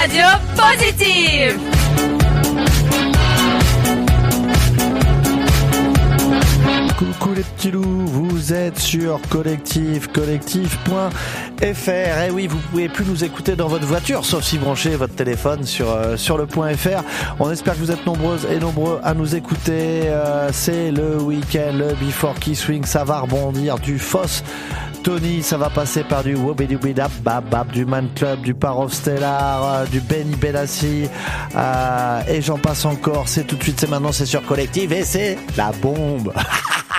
radio positive Coucou les petits loups, vous êtes sur collectif, collectif.fr. Et oui, vous pouvez plus nous écouter dans votre voiture, sauf si branchez votre téléphone sur, euh, le point .fr. On espère que vous êtes nombreuses et nombreux à nous écouter. Euh, c'est le week-end, le Before Key Swing, ça va rebondir du FOSS. Tony, ça va passer par du Wobidubidab, Babab, du Man Club, du Parov Stellar, euh, du Benny Benassi, euh, et j'en passe encore. C'est tout de suite, c'est maintenant, c'est sur Collective et c'est la bombe.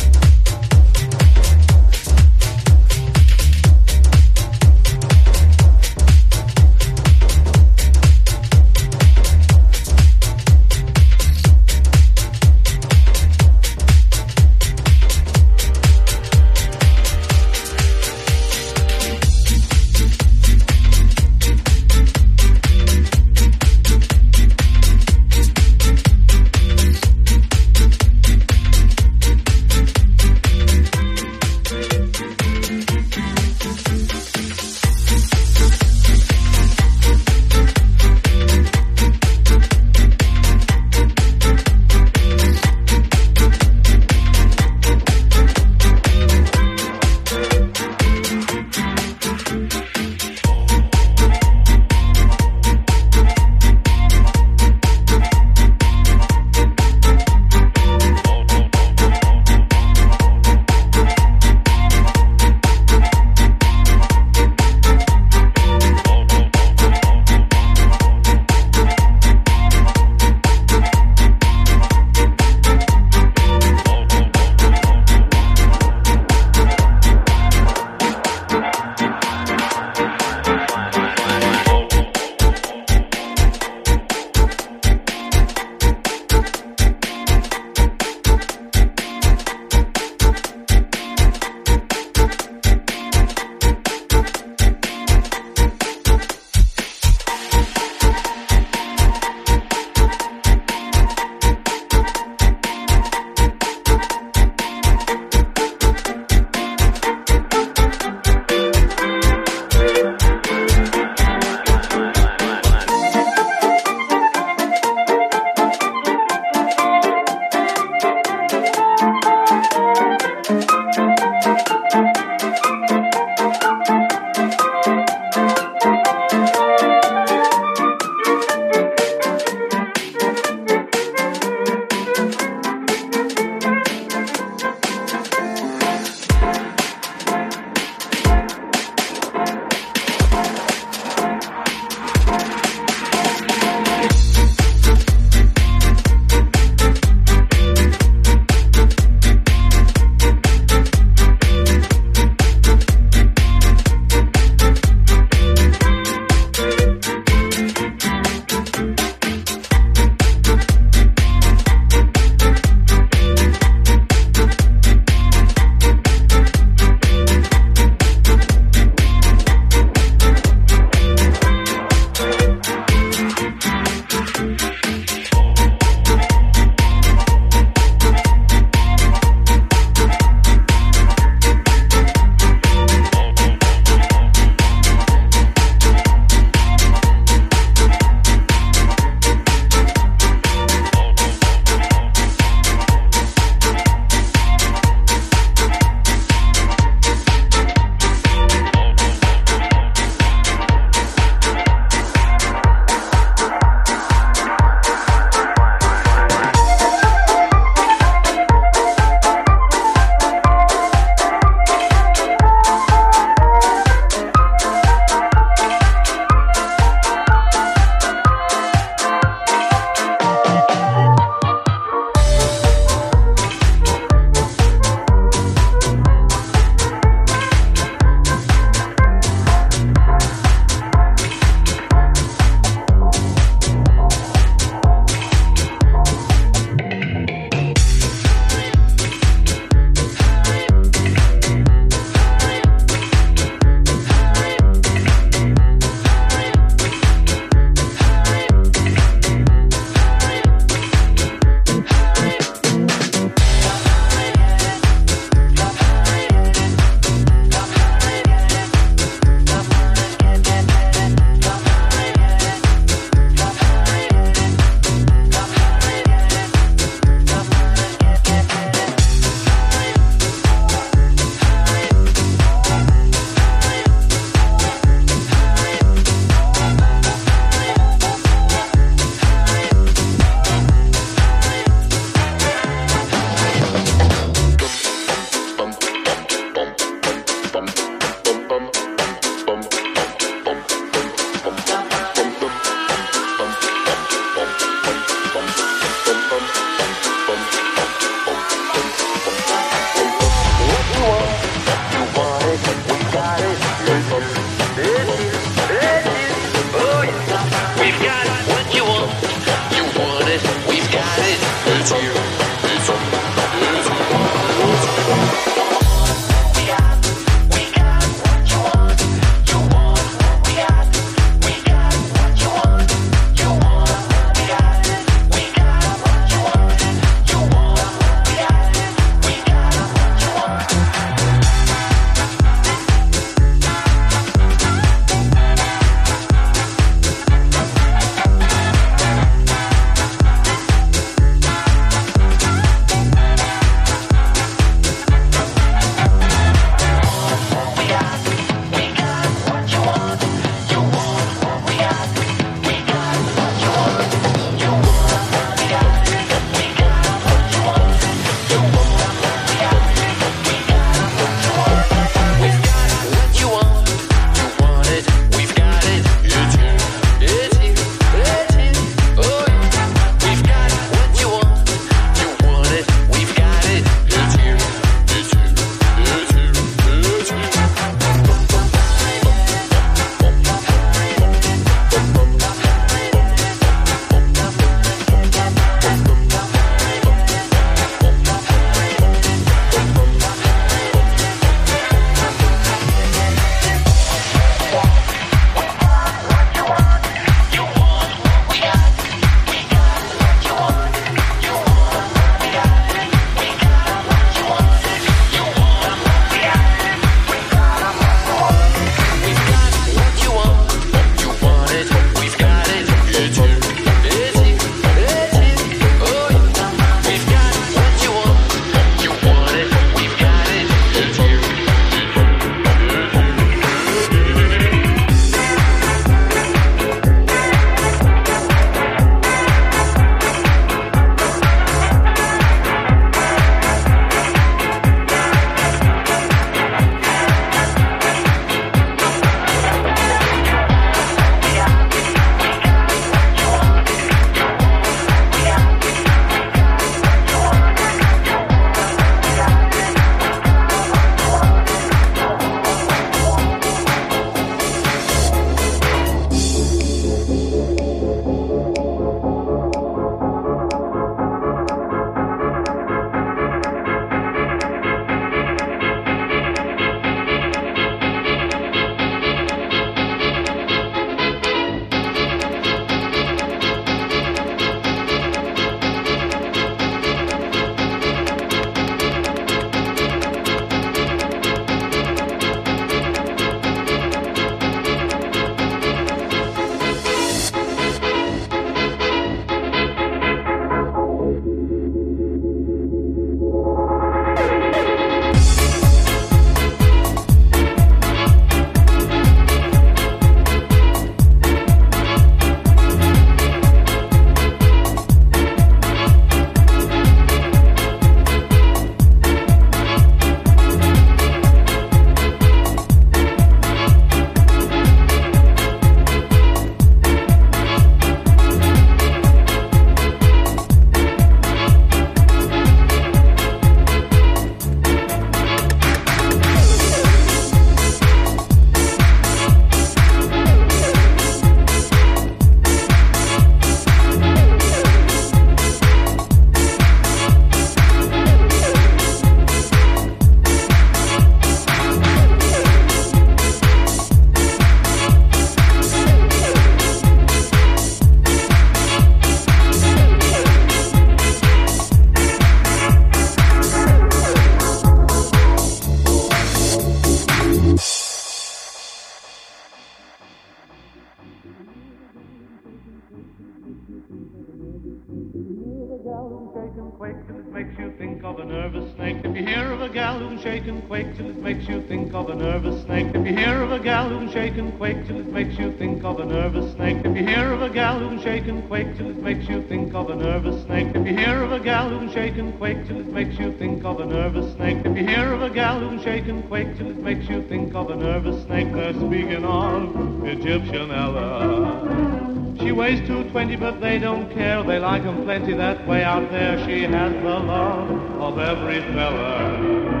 shake and quake till it makes you think of a nervous snake. If you hear of a gal who'll shake and quake till it makes you think of a nervous snake. If you hear of a gal who'll shake and quake till it makes you think of a nervous snake. If you hear of a gal who'll shake and quake till it makes you think of a nervous snake. If you hear of a gal who'll shake and quake till it makes you think of a nervous snake. They're speaking of Egyptian Ella. She weighs 220, but they don't care. They like 'em plenty that way out there. She has the love of every fella.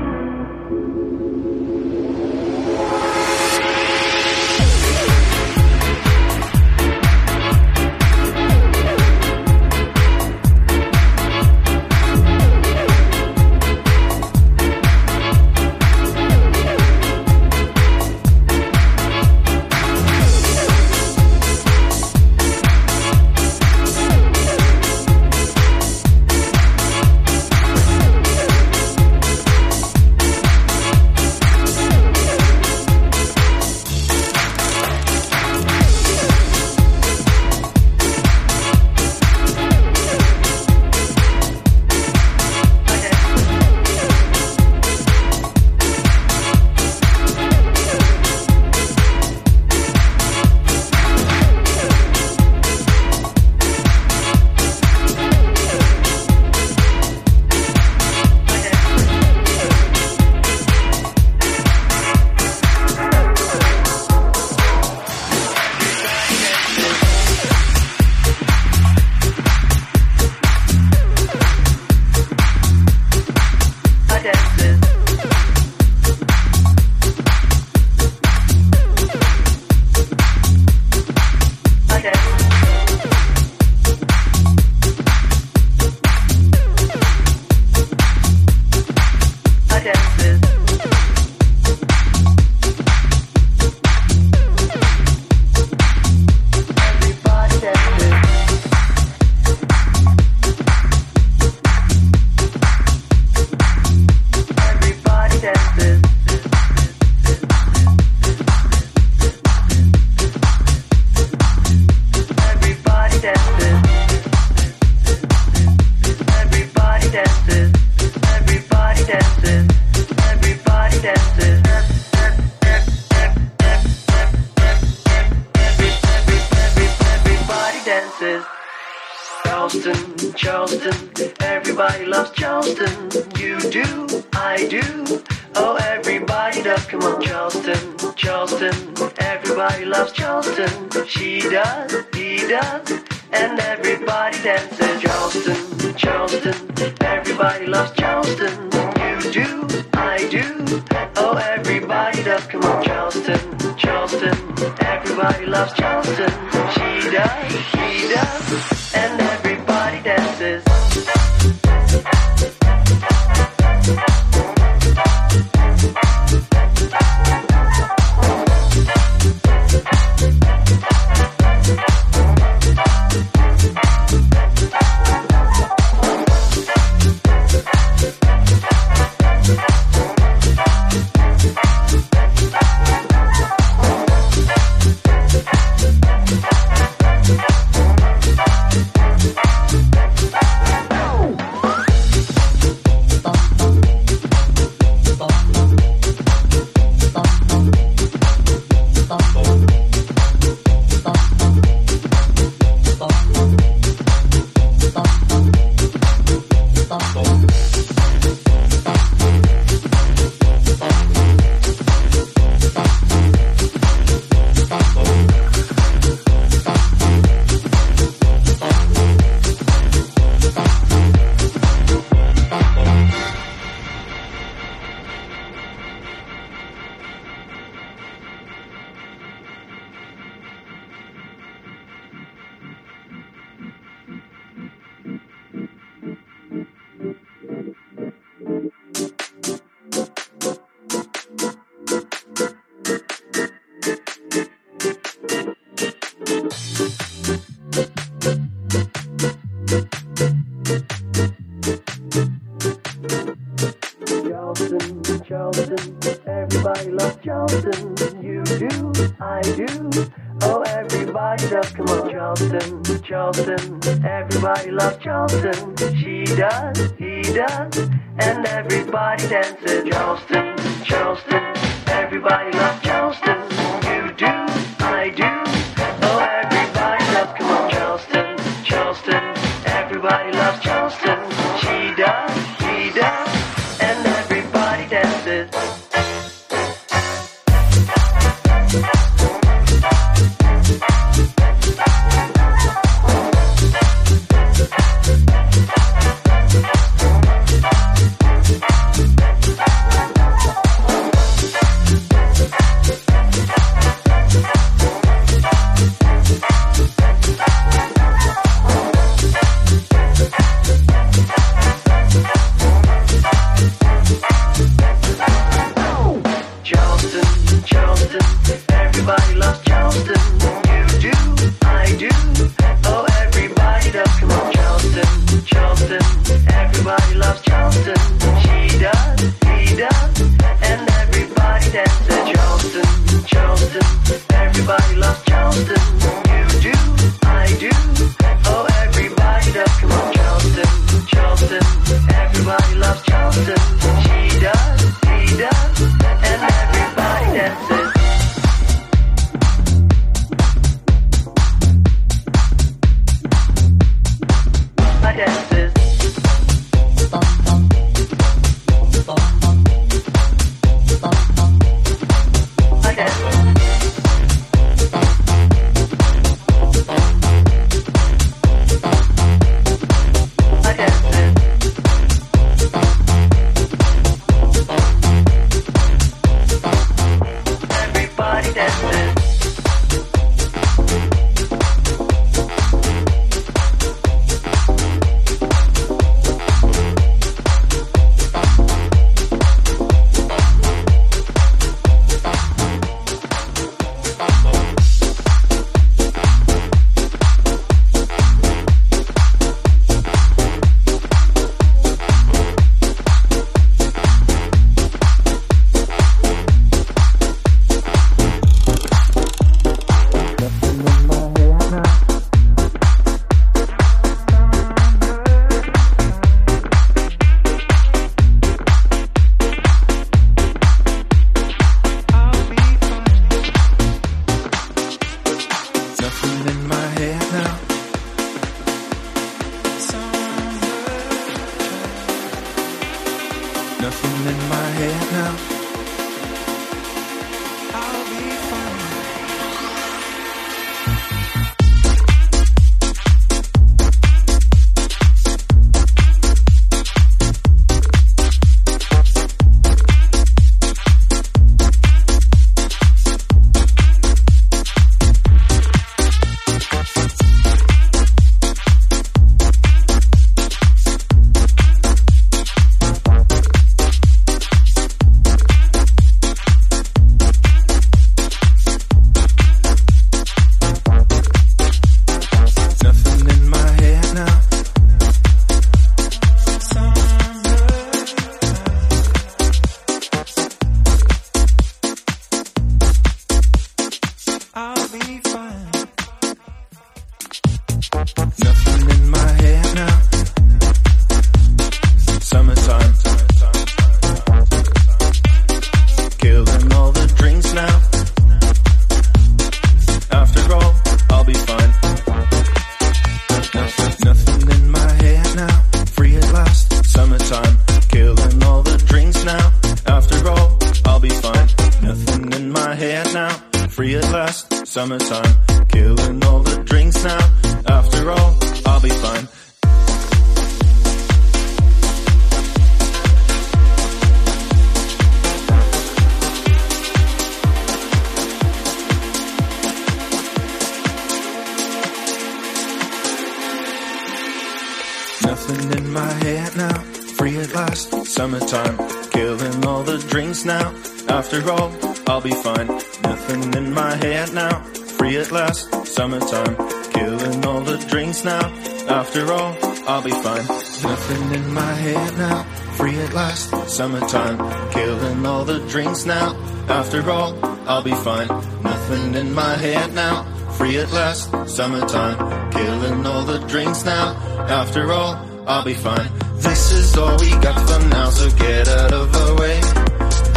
Summertime. Killing all the drinks now. After all, I'll be fine. Nothing in my head now, free at last, summertime. Killing all the drinks now, after all, I'll be fine. This is all we got for now, so get out of our way.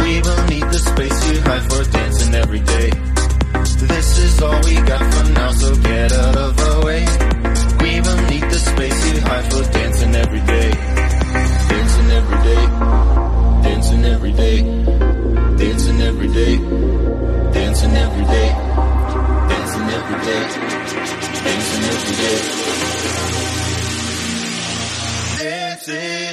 We will need the space you hide for dancing every day. This is all we got for now, so get out of our way. We will need the space you hide for dancing every day. Dancing every day. Every day. Dancing every day. Dancing every day. Dancing every day. Dancing every day. Dancing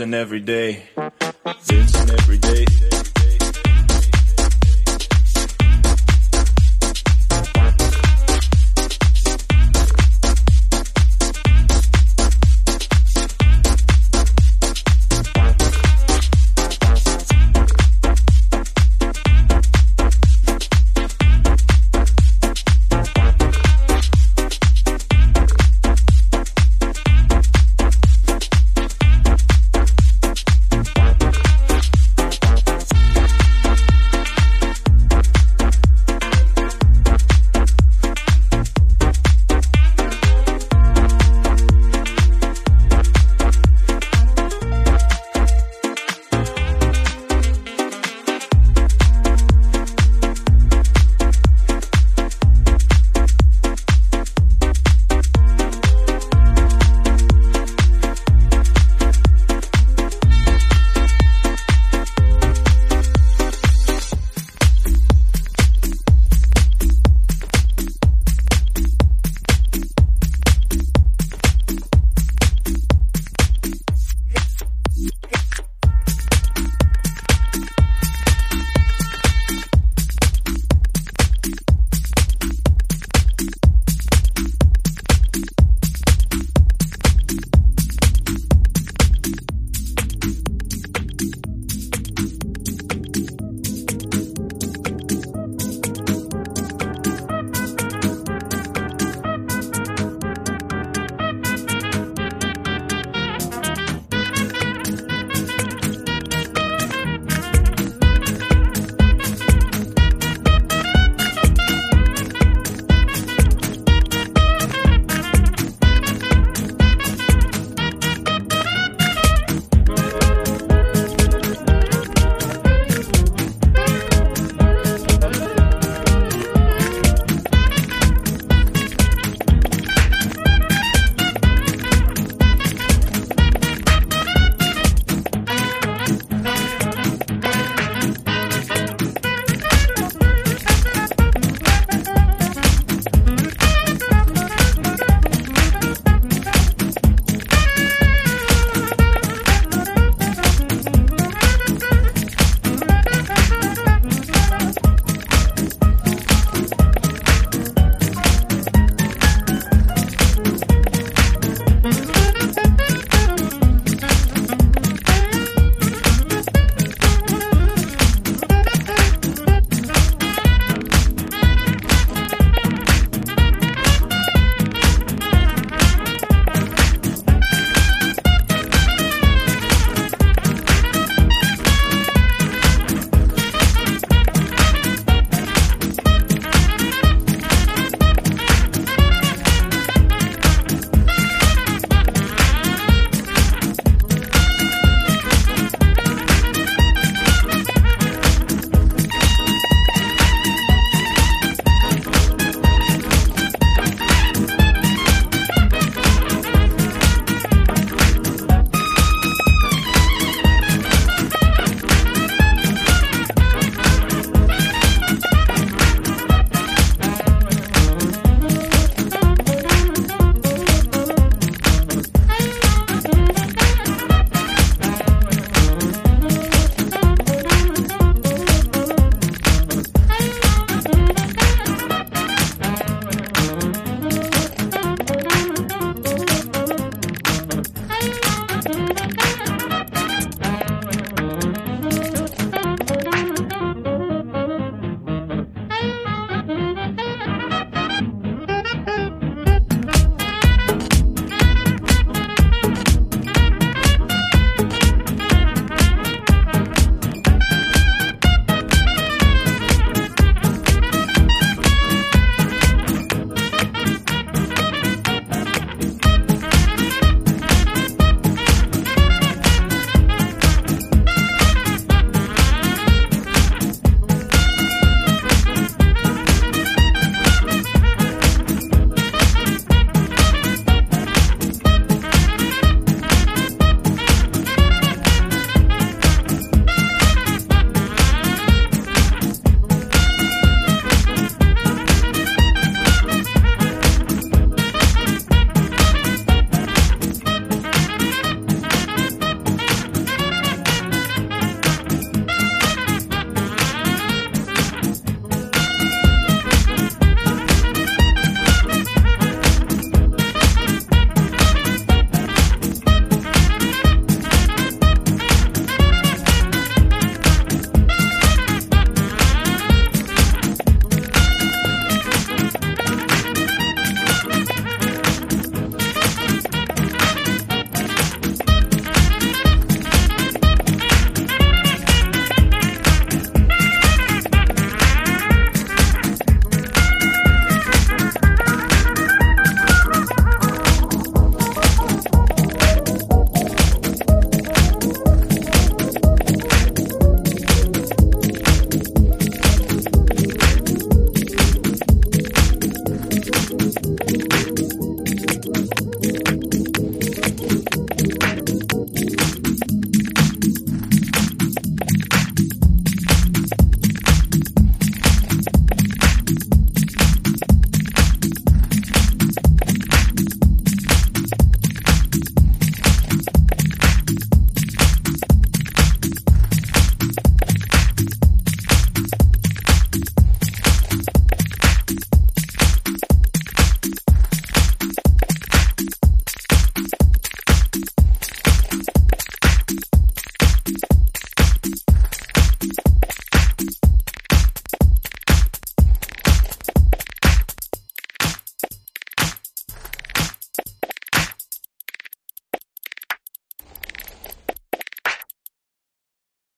Dancing every day.